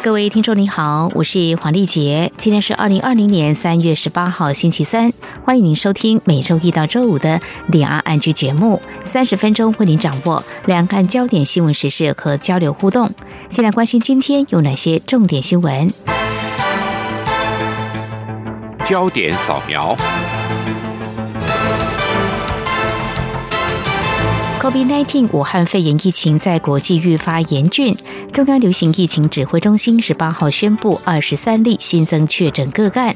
各位听众您好，我是黄丽杰，今天是二零二零年三月十八号星期三，欢迎您收听每周一到周五的两岸安居节目，三十分钟为您掌握两岸焦点新闻时事和交流互动。先来关心今天有哪些重点新闻？焦点扫描。COVID-19 武汉肺炎疫情在国际愈发严峻，中央流行疫情指挥中心十八号宣布，二十三例新增确诊个案，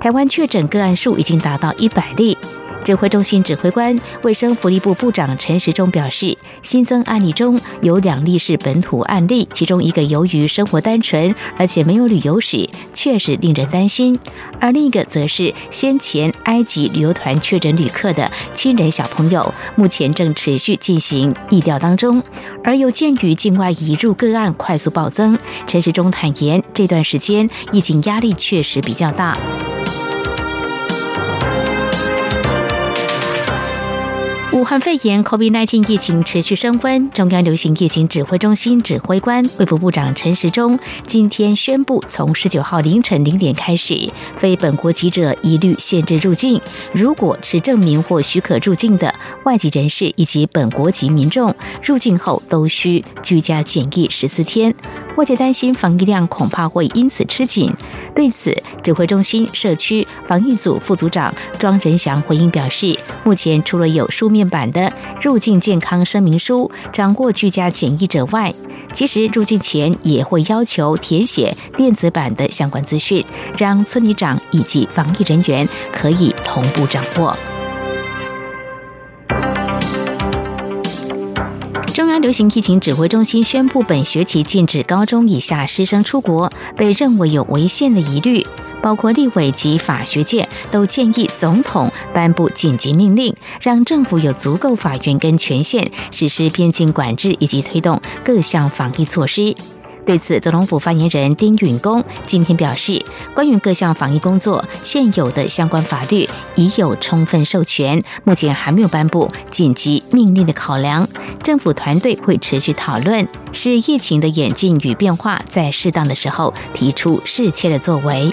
台湾确诊个案数已经达到一百例。指挥中心指挥官、卫生福利部部长陈时中表示，新增案例中有两例是本土案例，其中一个由于生活单纯而且没有旅游史，确实令人担心；而另一个则是先前埃及旅游团确诊旅客的亲人小朋友，目前正持续进行疫调当中。而又鉴于境外移入个案快速暴增，陈时中坦言，这段时间疫情压力确实比较大。武汉肺炎 （COVID-19） 疫情持续升温，中央流行疫情指挥中心指挥官、卫福部长陈时中今天宣布，从十九号凌晨零点开始，非本国籍者一律限制入境。如果持证明或许可入境的外籍人士以及本国籍民众，入境后都需居家检疫十四天。外界担心防疫量恐怕会因此吃紧，对此，指挥中心社区防疫组副组长庄仁祥回应表示，目前除了有书面版的入境健康声明书掌握居家检疫者外，其实入境前也会要求填写电子版的相关资讯，让村里长以及防疫人员可以同步掌握。中央流行疫情指挥中心宣布，本学期禁止高中以下师生出国，被认为有违宪的疑虑。包括立委及法学界都建议总统颁布紧急命令，让政府有足够法源跟权限实施边境管制以及推动各项防疫措施。对此，总统府发言人丁允恭今天表示，关于各项防疫工作，现有的相关法律已有充分授权，目前还没有颁布紧急命令的考量。政府团队会持续讨论，是疫情的演进与变化，在适当的时候提出适切的作为。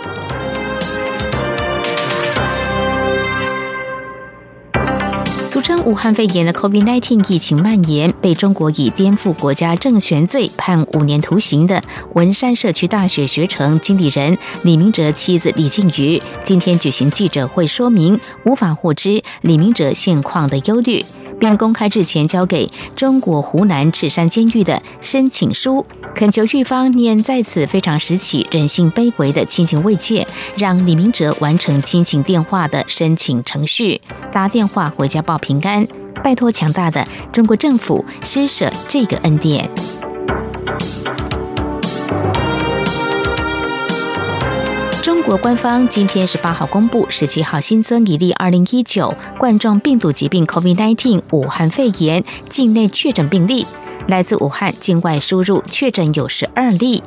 称武汉肺炎的 COVID-19 疫情蔓延，被中国以颠覆国家政权罪判五年徒刑的文山社区大学学城经理人李明哲妻子李静瑜，今天举行记者会，说明无法获知李明哲现况的忧虑。并公开之前交给中国湖南赤山监狱的申请书，恳求狱方念在此非常时期人性卑微的亲情慰藉，让李明哲完成亲情电话的申请程序，打电话回家报平安，拜托强大的中国政府施舍这个恩典。国官方今天十八号公布，十七号新增一例二零一九冠状病毒疾病 （COVID-19） 武汉肺炎境内确诊病例，来自武汉境外输入确诊有十二例，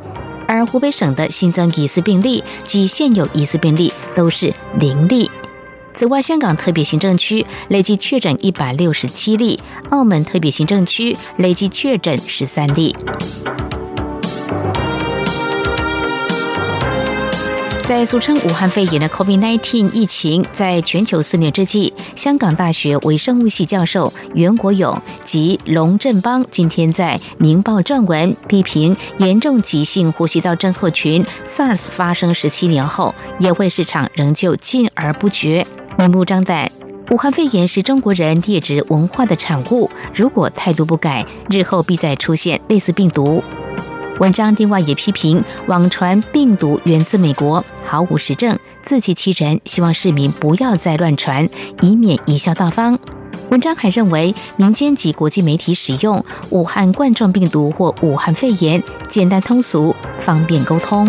而湖北省的新增疑似病例及现有疑似病例都是零例。此外，香港特别行政区累计确诊一百六十七例，澳门特别行政区累计确诊十三例。在俗称武汉肺炎的 COVID-19 疫情在全球肆虐之际，香港大学微生物系教授袁国勇及龙振邦今天在《明报》撰文批评严重急性呼吸道症候群 SARS 发生十七年后，也会市场仍旧禁而不绝，明目张胆。武汉肺炎是中国人劣质文化的产物，如果态度不改，日后必再出现类似病毒。文章另外也批评网传病毒源自美国，好五十证，自欺欺人，希望市民不要再乱传，以免贻笑大方。文章还认为，民间及国际媒体使用“武汉冠状病毒”或“武汉肺炎”，简单通俗，方便沟通。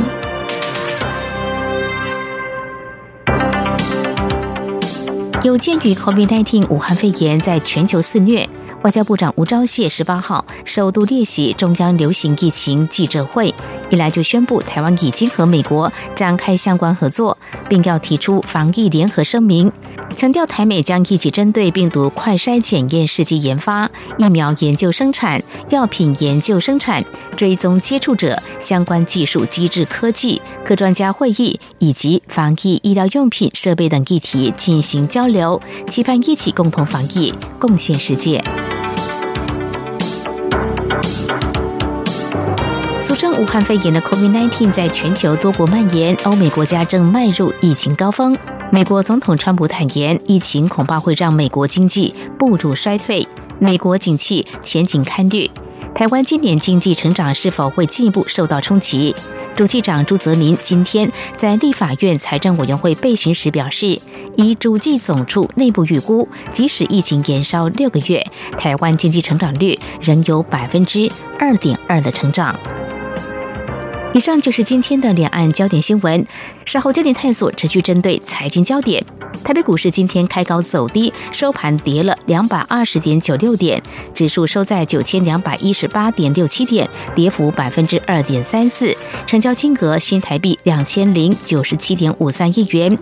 有鉴于 COVID-19 武汉肺炎在全球肆虐。外交部长吴钊燮十八号首度列席中央流行疫情记者会，一来就宣布台湾已经和美国展开相关合作，并要提出防疫联合声明，强调台美将一起针对病毒快筛检验试剂研发、疫苗研究生产、药品研究生产、追踪接触者相关技术机制科技、各专家会议以及防疫医疗用品设备等议题进行交流，期盼一起共同防疫，贡献世界。俗称武汉肺炎的 COVID-19 在全球多国蔓延，欧美国家正迈入疫情高峰。美国总统川普坦言，疫情恐怕会让美国经济步入衰退，美国景气前景堪虑。台湾今年经济成长是否会进一步受到冲击？主计长朱泽民今天在立法院财政委员会备询时表示，以主计总处内部预估，即使疫情延烧六个月，台湾经济成长率仍有百分之二点二的成长。以上就是今天的两岸焦点新闻。稍后焦点探索持续针对财经焦点。台北股市今天开高走低，收盘跌了两百二十点九六点，指数收在九千两百一十八点六七点，跌幅百分之二点三四，成交金额新台币两千零九十七点五三亿元。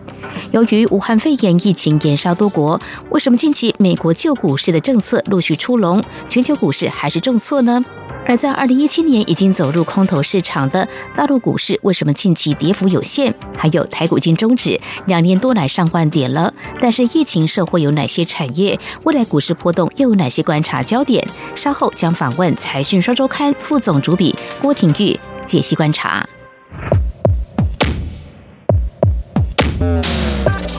由于武汉肺炎疫情延烧多国，为什么近期美国旧股市的政策陆续出笼，全球股市还是重挫呢？而在二零一七年已经走入空头市场的大陆股市，为什么近期跌幅有限？还有台股金中指两年多来上万点了，但是疫情社会有哪些产业？未来股市波动又有哪些观察焦点？稍后将访问财讯双周刊副总主笔郭廷玉解析观察。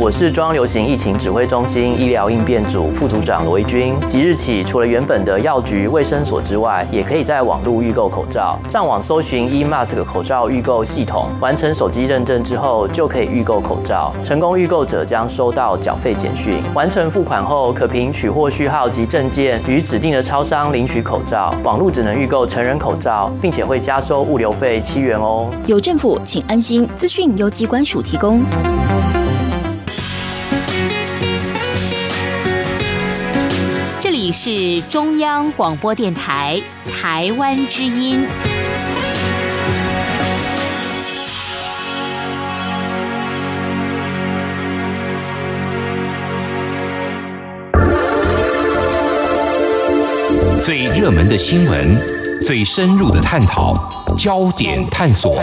我是中央流行疫情指挥中心医疗应变组副组长罗维军。即日起，除了原本的药局、卫生所之外，也可以在网络预购口罩。上网搜寻 eMask 口罩预购系统，完成手机认证之后，就可以预购口罩。成功预购者将收到缴费简讯。完成付款后，可凭取货序号及证件，与指定的超商领取口罩。网络只能预购成人口罩，并且会加收物流费七元哦。有政府，请安心。资讯由机关署提供。是中央广播电台台湾之音。最热门的新闻，最深入的探讨，焦点探索。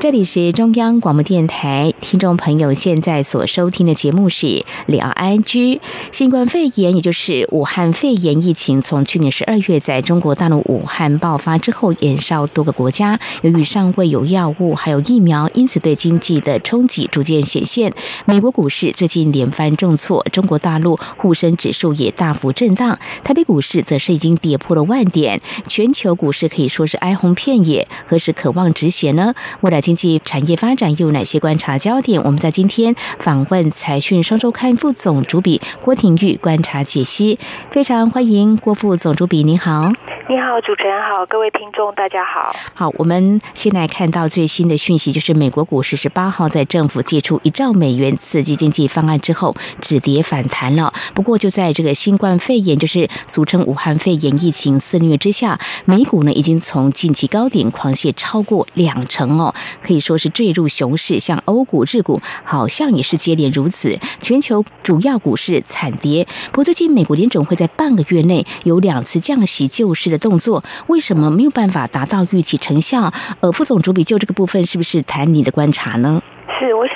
这里是中央广播电台，听众朋友现在所收听的节目是聊 I G 新冠肺炎，也就是武汉肺炎疫情，从去年十二月在中国大陆武汉爆发之后，延烧多个国家。由于尚未有药物，还有疫苗，因此对经济的冲击逐渐显现。美国股市最近连番重挫，中国大陆沪深指数也大幅震荡，台北股市则是已经跌破了万点。全球股市可以说是哀鸿遍野，何时可望止血呢？未来。经济产业发展又有哪些观察焦点？我们在今天访问财讯双周刊副总主笔郭廷玉观察解析，非常欢迎郭副总主笔，您好。你好，主持人好，各位听众大家好。好，我们现在看到最新的讯息，就是美国股市十八号在政府借出一兆美元刺激经济方案之后止跌反弹了。不过就在这个新冠肺炎，就是俗称武汉肺炎疫情肆虐之下，美股呢已经从近期高点狂泻超过两成哦，可以说是坠入熊市。像欧股、日股好像也是接连如此，全球主要股市惨跌。不过最近美国联总会在半个月内有两次降息救市的。动作为什么没有办法达到预期成效？呃，副总主笔就这个部分是不是谈你的观察呢？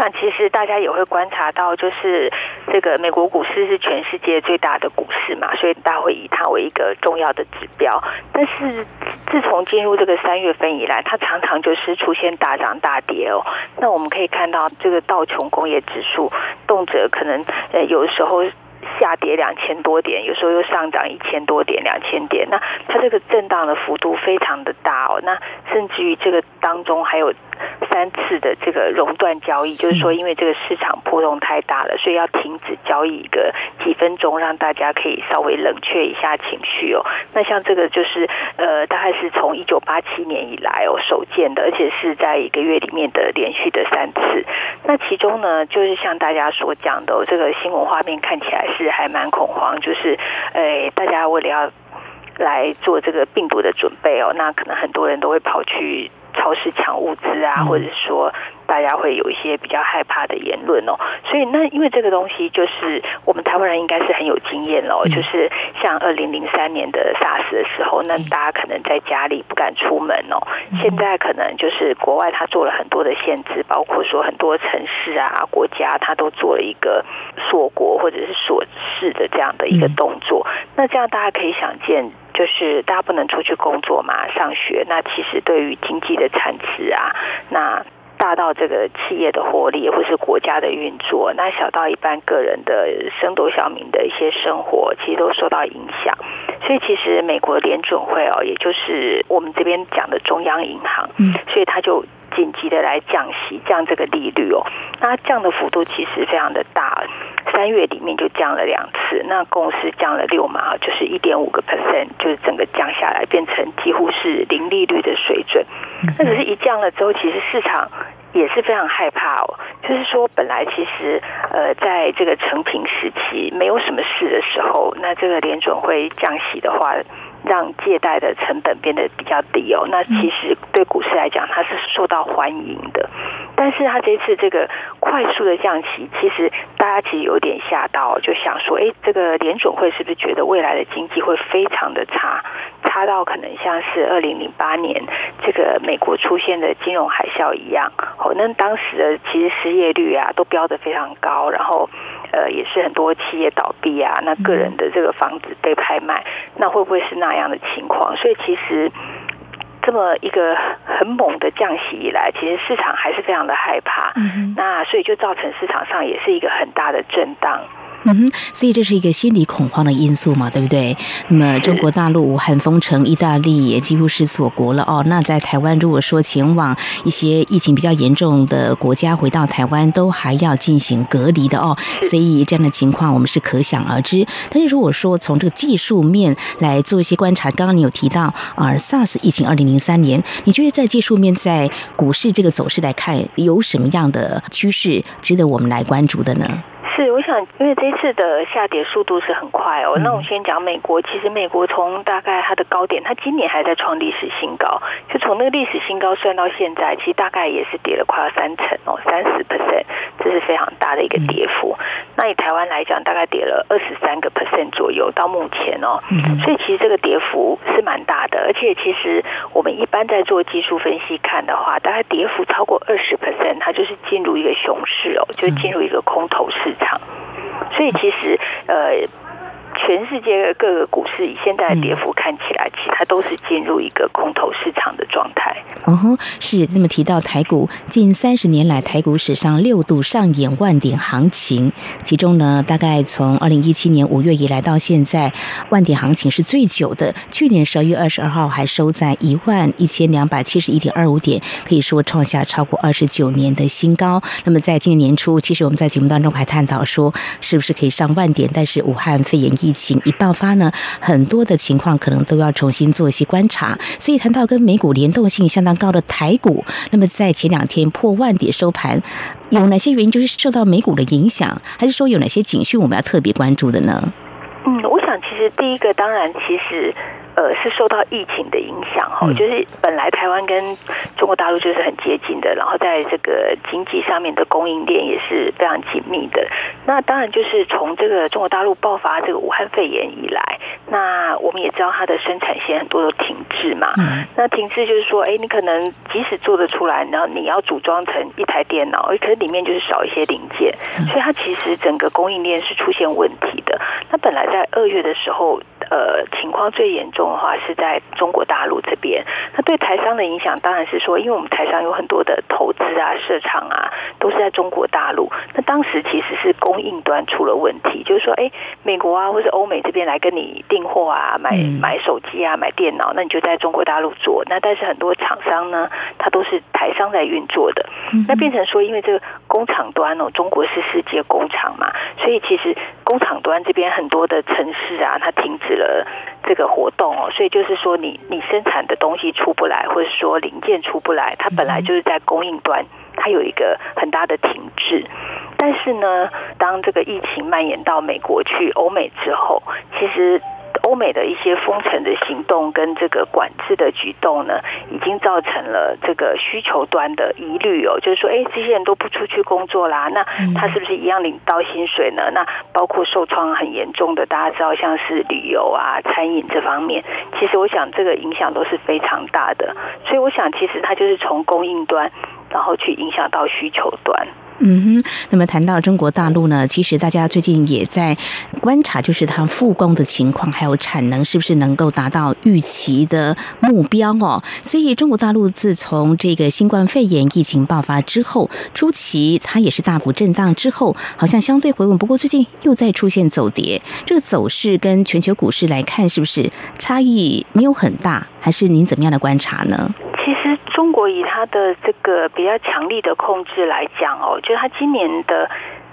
是，我想其实大家也会观察到，就是这个美国股市是全世界最大的股市嘛，所以大家会以它为一个重要的指标。但是自从进入这个三月份以来，它常常就是出现大涨大跌哦。那我们可以看到，这个道琼工业指数动辄可能呃有时候。下跌两千多点，有时候又上涨一千多点、两千点，那它这个震荡的幅度非常的大哦。那甚至于这个当中还有三次的这个熔断交易，就是说因为这个市场波动太大了，所以要停止交易一个几分钟，让大家可以稍微冷却一下情绪哦。那像这个就是呃，大概是从一九八七年以来哦首见的，而且是在一个月里面的连续的三次。那其中呢，就是像大家所讲的，这个新闻画面看起来是还蛮恐慌，就是呃，大家为了要来做这个病毒的准备哦，那可能很多人都会跑去超市抢物资啊，或者说大家会有一些比较害怕的言论哦。所以那因为这个东西，就是我们台湾人应该是很有经验哦。就是像二零零三年的 SARS 的时候，那大家可能在家里不敢出门哦。现在可能就是国外他做了很多的限制，包括说很多城市啊、国家他都做了一个锁国或者是锁市的这样的一个动作。那这样大家可以想见。就是大家不能出去工作嘛，上学，那其实对于经济的产值啊，那大到这个企业的获利，或是国家的运作，那小到一般个人的升斗小民的一些生活，其实都受到影响。所以其实美国联准会哦，也就是我们这边讲的中央银行，嗯，所以他就紧急的来降息，降这个利率哦。那降的幅度其实非常的大，三月里面就降了两次，那共是降了六码，就是一点五个 percent，就是整个降下来，变成几乎是零利率的水准。那只是一降了之后，其实市场也是非常害怕哦。就是说，本来其实呃，在这个成平时期没有什么事的时候，那这个联准会降息的话。让借贷的成本变得比较低哦，那其实对股市来讲，它是受到欢迎的。但是它这次这个快速的降息，其实大家其实有点吓到，就想说，哎，这个联准会是不是觉得未来的经济会非常的差，差到可能像是二零零八年这个美国出现的金融海啸一样？哦，那当时的其实失业率啊都飙得非常高，然后。呃，也是很多企业倒闭啊，那个人的这个房子被拍卖，那会不会是那样的情况？所以其实这么一个很猛的降息以来，其实市场还是非常的害怕，那所以就造成市场上也是一个很大的震荡。嗯哼，所以这是一个心理恐慌的因素嘛，对不对？那么中国大陆武汉封城，意大利也几乎是锁国了哦。那在台湾，如果说前往一些疫情比较严重的国家，回到台湾都还要进行隔离的哦。所以这样的情况我们是可想而知。但是如果说从这个技术面来做一些观察，刚刚你有提到啊，SARS 疫情二零零三年，你觉得在技术面在股市这个走势来看，有什么样的趋势值得我们来关注的呢？是，我想，因为这次的下跌速度是很快哦。那我先讲美国，其实美国从大概它的高点，它今年还在创历史新高，就从那个历史新高算到现在，其实大概也是跌了快要三成哦，三十 percent，非常大的一个跌幅。那以台湾来讲，大概跌了二十三个 percent 左右，到目前哦，所以其实这个跌幅是蛮大的。而且其实我们一般在做技术分析看的话，大概跌幅超过二十 percent，它就是进入一个熊市哦，就进入一个空头市。场，所以其实呃。全世界各个股市以现在的跌幅看起来，其实它都是进入一个空头市场的状态。哦，是那么提到台股近三十年来台股史上六度上演万点行情，其中呢，大概从二零一七年五月以来到现在，万点行情是最久的。去年十二月二十二号还收在一万一千两百七十一点二五点，可以说创下超过二十九年的新高。那么在今年年初，其实我们在节目当中还探讨说，是不是可以上万点？但是武汉肺炎。疫情一爆发呢，很多的情况可能都要重新做一些观察。所以谈到跟美股联动性相当高的台股，那么在前两天破万点收盘，有哪些原因就是受到美股的影响，还是说有哪些警讯我们要特别关注的呢？嗯，我想其实第一个当然其实。呃，是受到疫情的影响哈，就是本来台湾跟中国大陆就是很接近的，然后在这个经济上面的供应链也是非常紧密的。那当然就是从这个中国大陆爆发这个武汉肺炎以来，那我们也知道它的生产线很多都停滞嘛。那停滞就是说，哎，你可能即使做得出来，然后你要组装成一台电脑，可是里面就是少一些零件，所以它其实整个供应链是出现问题的。那本来在二月的时候。呃，情况最严重的话是在中国大陆这边。那对对台商的影响当然是说，因为我们台商有很多的投资啊、设厂啊，都是在中国大陆。那当时其实是供应端出了问题，就是说，哎，美国啊，或者欧美这边来跟你订货啊，买买手机啊，买电脑，那你就在中国大陆做。那但是很多厂商呢，它都是台商在运作的。那变成说，因为这个工厂端哦，中国是世界工厂嘛，所以其实工厂端这边很多的城市啊，它停止了这个活动哦，所以就是说，你你生产的东西出不来，或者说零件出不来，它本来就是在供应端，它有一个很大的停滞。但是呢，当这个疫情蔓延到美国去、欧美之后，其实。欧美的一些封城的行动跟这个管制的举动呢，已经造成了这个需求端的疑虑哦，就是说，哎，这些人都不出去工作啦，那他是不是一样领到薪水呢？那包括受创很严重的，大家知道像是旅游啊、餐饮这方面，其实我想这个影响都是非常大的。所以我想，其实它就是从供应端，然后去影响到需求端。嗯哼，那么谈到中国大陆呢，其实大家最近也在观察，就是它复工的情况，还有产能是不是能够达到预期的目标哦。所以中国大陆自从这个新冠肺炎疫情爆发之后，初期它也是大幅震荡，之后好像相对回稳，不过最近又在出现走跌，这个走势跟全球股市来看，是不是差异没有很大？还是您怎么样的观察呢？以它的这个比较强力的控制来讲哦，就是它今年的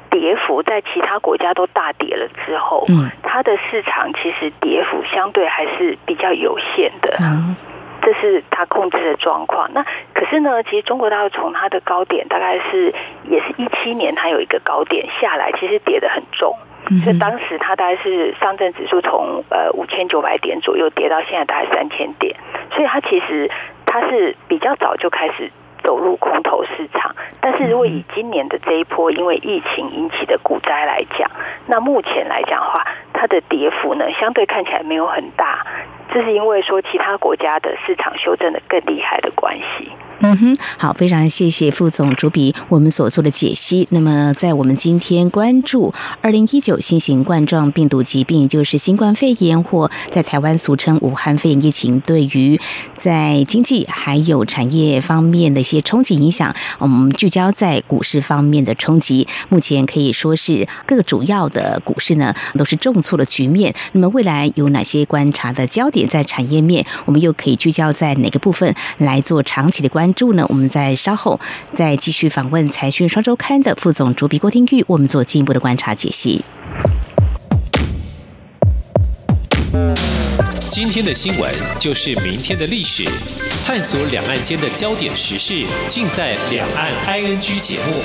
跌幅在其他国家都大跌了之后，嗯，它的市场其实跌幅相对还是比较有限的，嗯，这是它控制的状况。那可是呢，其实中国大陆从它的高点大概是也是一七年，它有一个高点下来，其实跌得很重，所以当时它大概是上证指数从呃五千九百点左右跌到现在大概三千点，所以它其实。它是比较早就开始走入空头市场，但是如果以今年的这一波因为疫情引起的股灾来讲，那目前来讲的话，它的跌幅呢相对看起来没有很大，这是因为说其他国家的市场修正的更厉害的关系。嗯哼，好，非常谢谢副总主笔我们所做的解析。那么，在我们今天关注二零一九新型冠状病毒疾病，就是新冠肺炎或在台湾俗称武汉肺炎疫情，对于在经济还有产业方面的一些冲击影响，我们聚焦在股市方面的冲击。目前可以说是各主要的股市呢都是重挫的局面。那么未来有哪些观察的焦点在产业面？我们又可以聚焦在哪个部分来做长期的观关？注呢？我们在稍后再继续访问财讯双周刊的副总主笔郭廷玉，我们做进一步的观察解析。今天的新闻就是明天的历史，探索两岸间的焦点时事，尽在《两岸 ING》节目。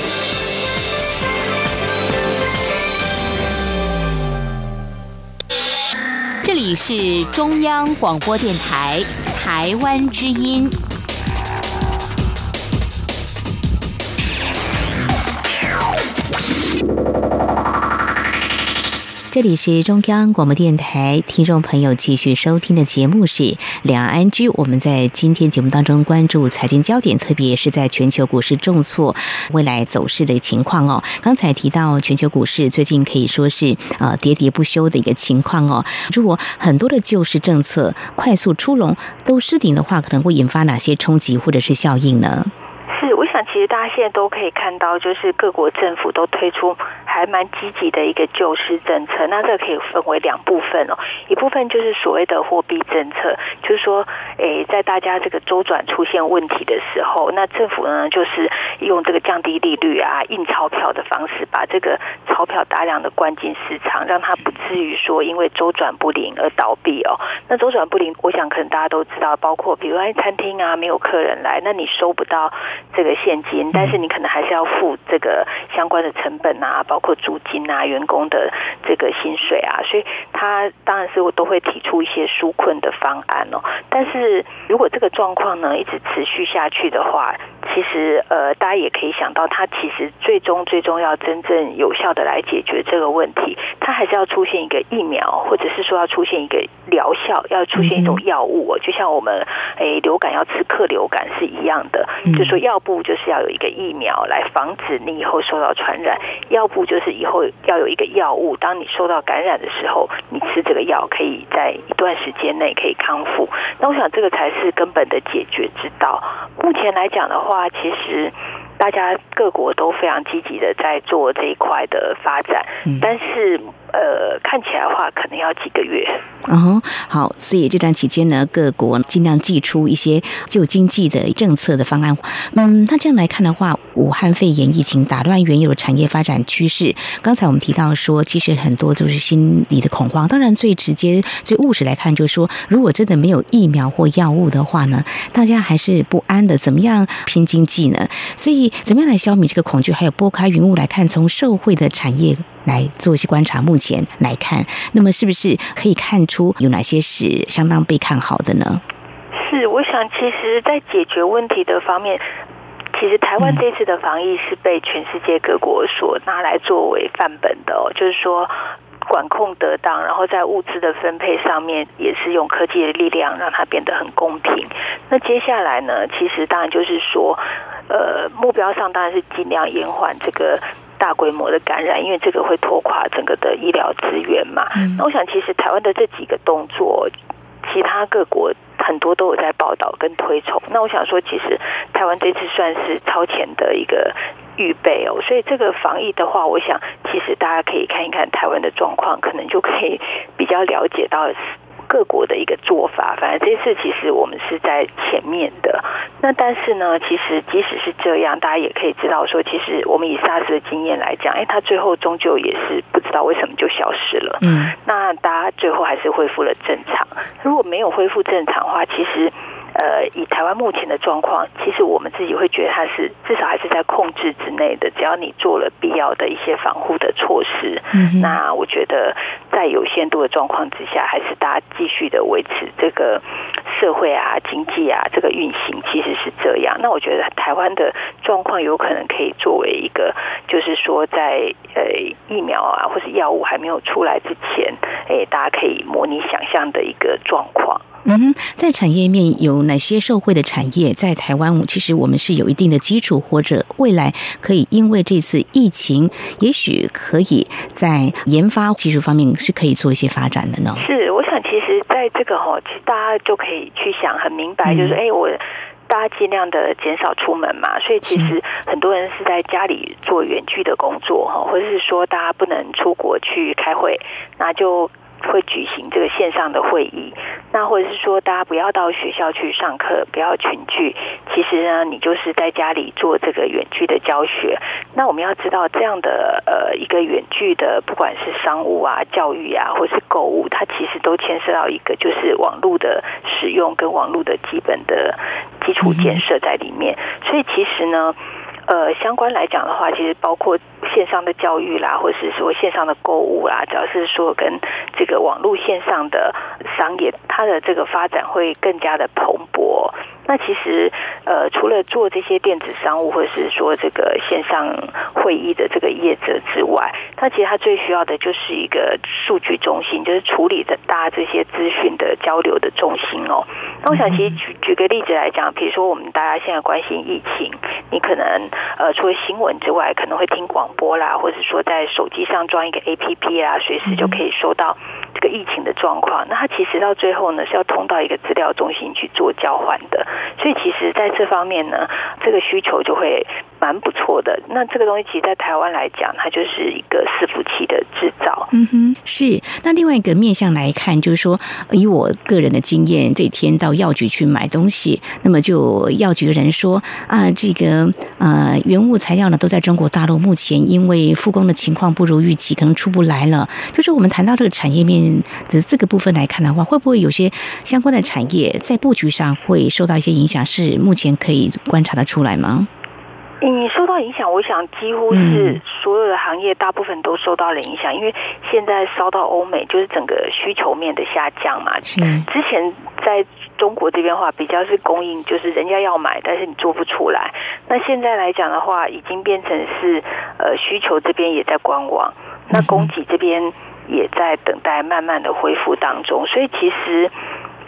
这里是中央广播电台台湾之音。这里是中央广播电台，听众朋友继续收听的节目是《两岸安居》。我们在今天节目当中关注财经焦点，特别是在全球股市重挫未来走势的情况哦。刚才提到全球股市最近可以说是呃喋喋不休的一个情况哦。如果很多的救市政策快速出笼都失顶的话，可能会引发哪些冲击或者是效应呢？是，我想其实大家现在都可以看到，就是各国政府都推出。还蛮积极的一个救市政策，那这个可以分为两部分哦。一部分就是所谓的货币政策，就是说，诶，在大家这个周转出现问题的时候，那政府呢就是用这个降低利率啊、印钞票的方式，把这个钞票大量的灌进市场，让它不至于说因为周转不灵而倒闭哦。那周转不灵，我想可能大家都知道，包括比如说餐厅啊没有客人来，那你收不到这个现金，但是你可能还是要付这个相关的成本啊，包。括租金啊，员工的这个薪水啊，所以他当然是我都会提出一些纾困的方案哦。但是如果这个状况呢一直持续下去的话，其其实呃，大家也可以想到，他其实最终最终要真正有效的来解决这个问题，他还是要出现一个疫苗，或者是说要出现一个疗效，要出现一种药物。就像我们诶流感要吃克流感是一样的，就说要不就是要有一个疫苗来防止你以后受到传染，要不就是以后要有一个药物，当你受到感染的时候，你吃这个药可以在一段时间内可以康复。那我想这个才是根本的解决之道。目前来讲的话，其实大家各国都非常积极的在做这一块的发展，但是。呃，看起来的话，可能要几个月。哦，好，所以这段期间呢，各国尽量祭出一些救经济的政策的方案。嗯，那这样来看的话，武汉肺炎疫情打乱原有的产业发展趋势。刚才我们提到说，其实很多都是心理的恐慌。当然，最直接、最务实来看，就是说，如果真的没有疫苗或药物的话呢，大家还是不安的。怎么样拼经济呢？所以，怎么样来消弭这个恐惧？还有拨开云雾来看，从社会的产业。来做一些观察，目前来看，那么是不是可以看出有哪些是相当被看好的呢？是，我想其实，在解决问题的方面，其实台湾这次的防疫是被全世界各国所拿来作为范本的哦，就是说管控得当，然后在物资的分配上面也是用科技的力量让它变得很公平。那接下来呢，其实当然就是说，呃，目标上当然是尽量延缓这个。大规模的感染，因为这个会拖垮整个的医疗资源嘛。那我想，其实台湾的这几个动作，其他各国很多都有在报道跟推崇。那我想说，其实台湾这次算是超前的一个预备哦。所以这个防疫的话，我想其实大家可以看一看台湾的状况，可能就可以比较了解到。各国的一个做法，反正这次其实我们是在前面的。那但是呢，其实即使是这样，大家也可以知道说，其实我们以 SARS 的经验来讲，哎，它最后终究也是不知道为什么就消失了。嗯，那大家最后还是恢复了正常。如果没有恢复正常的话，其实。呃，以台湾目前的状况，其实我们自己会觉得它是至少还是在控制之内的。只要你做了必要的一些防护的措施，那我觉得在有限度的状况之下，还是大家继续的维持这个社会啊、经济啊这个运行，其实是这样。那我觉得台湾的状况有可能可以作为一个，就是说在呃疫苗啊或是药物还没有出来之前，哎，大家可以模拟想象的一个状况。嗯哼，在产业面有哪些受惠的产业？在台湾，其实我们是有一定的基础，或者未来可以因为这次疫情，也许可以在研发技术方面是可以做一些发展的呢。是，我想其实在这个哈，其实大家就可以去想很明白，就是哎，我大家尽量的减少出门嘛，所以其实很多人是在家里做远距的工作哈，或者是说大家不能出国去开会，那就。会举行这个线上的会议，那或者是说大家不要到学校去上课，不要群聚。其实呢，你就是在家里做这个远距的教学。那我们要知道，这样的呃一个远距的，不管是商务啊、教育啊，或是购物，它其实都牵涉到一个就是网络的使用跟网络的基本的基础建设在里面。所以其实呢。呃，相关来讲的话，其实包括线上的教育啦，或者是说线上的购物啦，只要是说跟这个网络线上的商业，它的这个发展会更加的蓬勃。那其实，呃，除了做这些电子商务，或者是说这个线上会议的这个业者之外，它其实它最需要的就是一个数据中心，就是处理的大家这些资讯的交流的中心哦。那我想，其实举举个例子来讲，比如说我们大家现在关心疫情，你可能呃除了新闻之外，可能会听广播啦，或者说在手机上装一个 APP 啦，随时就可以收到这个疫情的状况。那它其实到最后呢，是要通到一个资料中心去做交换的。所以，其实在这方面呢，这个需求就会。蛮不错的，那这个东西其实，在台湾来讲，它就是一个伺服器的制造。嗯哼，是。那另外一个面向来看，就是说，以我个人的经验，这天到药局去买东西，那么就药局的人说啊，这个呃原物材料呢都在中国大陆，目前因为复工的情况不如预期，可能出不来了。就是我们谈到这个产业面，只这个部分来看的话，会不会有些相关的产业在布局上会受到一些影响？是目前可以观察的出来吗？你受到影响，我想几乎是所有的行业大部分都受到了影响，因为现在烧到欧美，就是整个需求面的下降嘛。之前在中国这边的话，比较是供应，就是人家要买，但是你做不出来。那现在来讲的话，已经变成是呃需求这边也在观望，那供给这边也在等待慢慢的恢复当中。所以其实。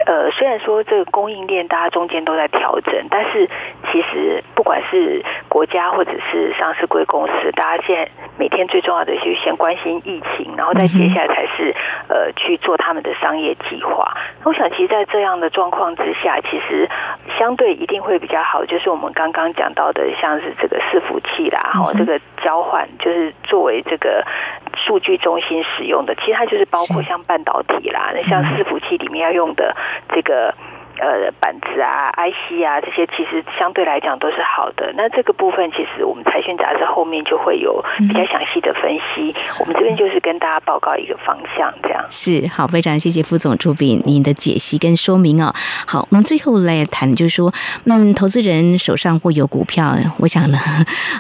呃，虽然说这个供应链大家中间都在调整，但是其实不管是国家或者是上市贵公司，大家现在每天最重要的就是先关心疫情，然后再接下来才是呃去做他们的商业计划。我想，其实，在这样的状况之下，其实相对一定会比较好，就是我们刚刚讲到的，像是这个伺服器啦，哈，这个交换，就是作为这个数据中心使用的，其实它就是包括像半导体啦，那像伺服器里面要用的。这个。呃，板子啊、IC 啊，这些其实相对来讲都是好的。那这个部分，其实我们财讯杂志后面就会有比较详细的分析。我们这边就是跟大家报告一个方向，这样是好，非常谢谢副总朱炳您的解析跟说明哦。好，我们最后来谈，就是说，嗯，投资人手上会有股票，我想呢，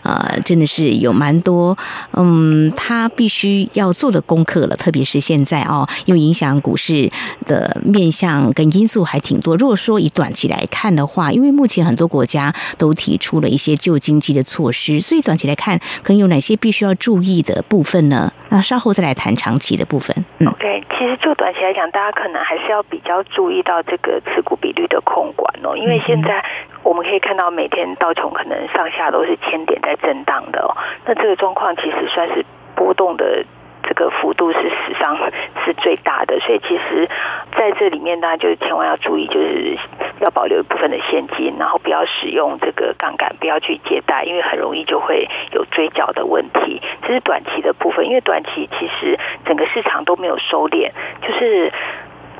呃，真的是有蛮多，嗯，他必须要做的功课了。特别是现在哦，因为影响股市的面向跟因素还挺多。如果说以短期来看的话，因为目前很多国家都提出了一些救经济的措施，所以短期来看，可能有哪些必须要注意的部分呢？那稍后再来谈长期的部分。嗯，OK，其实就短期来讲，大家可能还是要比较注意到这个持股比率的控管哦，因为现在我们可以看到每天道琼可能上下都是千点在震荡的哦，那这个状况其实算是波动的。这个幅度是史上是最大的，所以其实在这里面，大家就千万要注意，就是要保留一部分的现金，然后不要使用这个杠杆，不要去借贷，因为很容易就会有追缴的问题。这是短期的部分，因为短期其实整个市场都没有收敛，就是。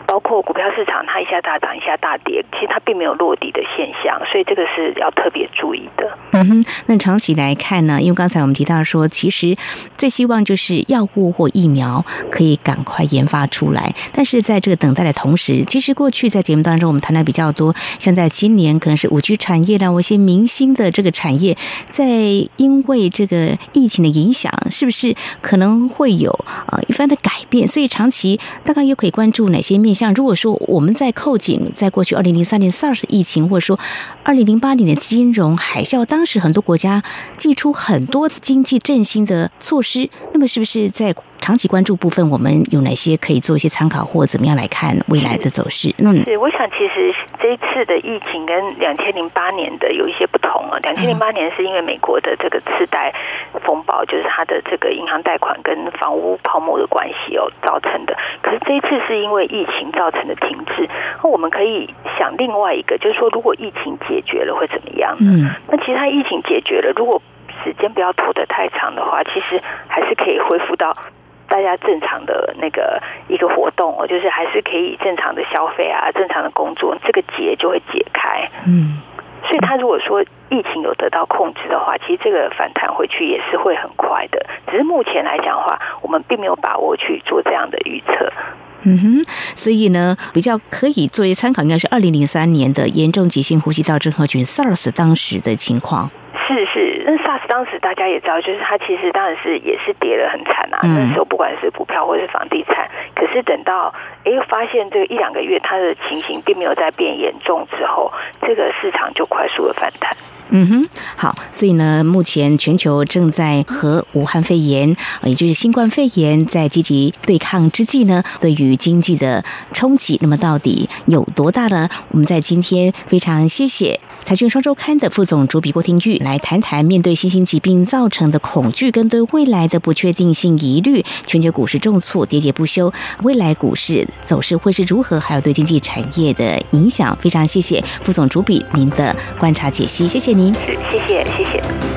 包括股票市场，它一下大涨，一下大跌，其实它并没有落地的现象，所以这个是要特别注意的。嗯哼，那长期来看呢？因为刚才我们提到说，其实最希望就是药物或疫苗可以赶快研发出来，但是在这个等待的同时，其实过去在节目当中我们谈的比较多，像在今年可能是五 G 产业的我一些明星的这个产业，在因为这个疫情的影响，是不是可能会有呃一番的改变？所以长期大概又可以关注哪些面？像如果说我们在扣紧，在过去二零零三年 SARS 疫情，或者说二零零八年的金融海啸，当时很多国家祭出很多经济振兴的措施，那么是不是在？长期关注部分，我们有哪些可以做一些参考，或怎么样来看未来的走势？嗯，是，我想其实这一次的疫情跟两千零八年的有一些不同啊。两千零八年是因为美国的这个次贷风暴，就是它的这个银行贷款跟房屋泡沫的关系哦造成的。可是这一次是因为疫情造成的停滞。那我们可以想另外一个，就是说如果疫情解决了会怎么样？嗯，那其他疫情解决了，如果时间不要拖得太长的话，其实还是可以恢复到。大家正常的那个一个活动哦，就是还是可以正常的消费啊，正常的工作，这个结就会解开。嗯，所以他如果说疫情有得到控制的话，其实这个反弹回去也是会很快的。只是目前来讲的话，我们并没有把握去做这样的预测。嗯哼，所以呢，比较可以作为参考，应该是二零零三年的严重急性呼吸道症候群 SARS 当时的情况。是是，当时大家也知道，就是它其实当然是也是跌得很惨啊。那时候不管是股票或是房地产，可是等到哎发现这个一两个月它的情形并没有再变严重之后，这个市场就快速的反弹。嗯哼，好，所以呢，目前全球正在和武汉肺炎，也就是新冠肺炎在积极对抗之际呢，对于经济的冲击，那么到底有多大呢？我们在今天非常谢谢财讯双周刊的副总主笔郭廷玉来谈谈，面对新型疾病造成的恐惧跟对未来的不确定性疑虑，全球股市重挫喋喋不休，未来股市走势会是如何？还有对经济产业的影响，非常谢谢副总主笔您的观察解析，谢谢。您，谢谢，谢谢。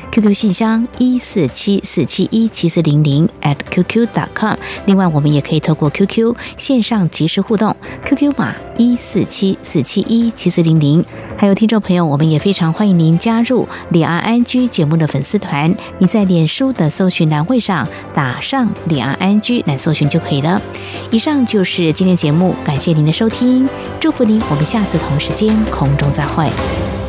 ，QQ 信箱一四七四七一七四零零 at qq.com。另外，我们也可以透过 QQ 线上即时互动，QQ 码一四七四七一七四零零。还有听众朋友，我们也非常欢迎您加入李安安居节目的粉丝团。你在脸书的搜寻栏位上打上李安安居来搜寻就可以了。以上就是今天节目，感谢您的收听，祝福您，我们下次同时间空中再会。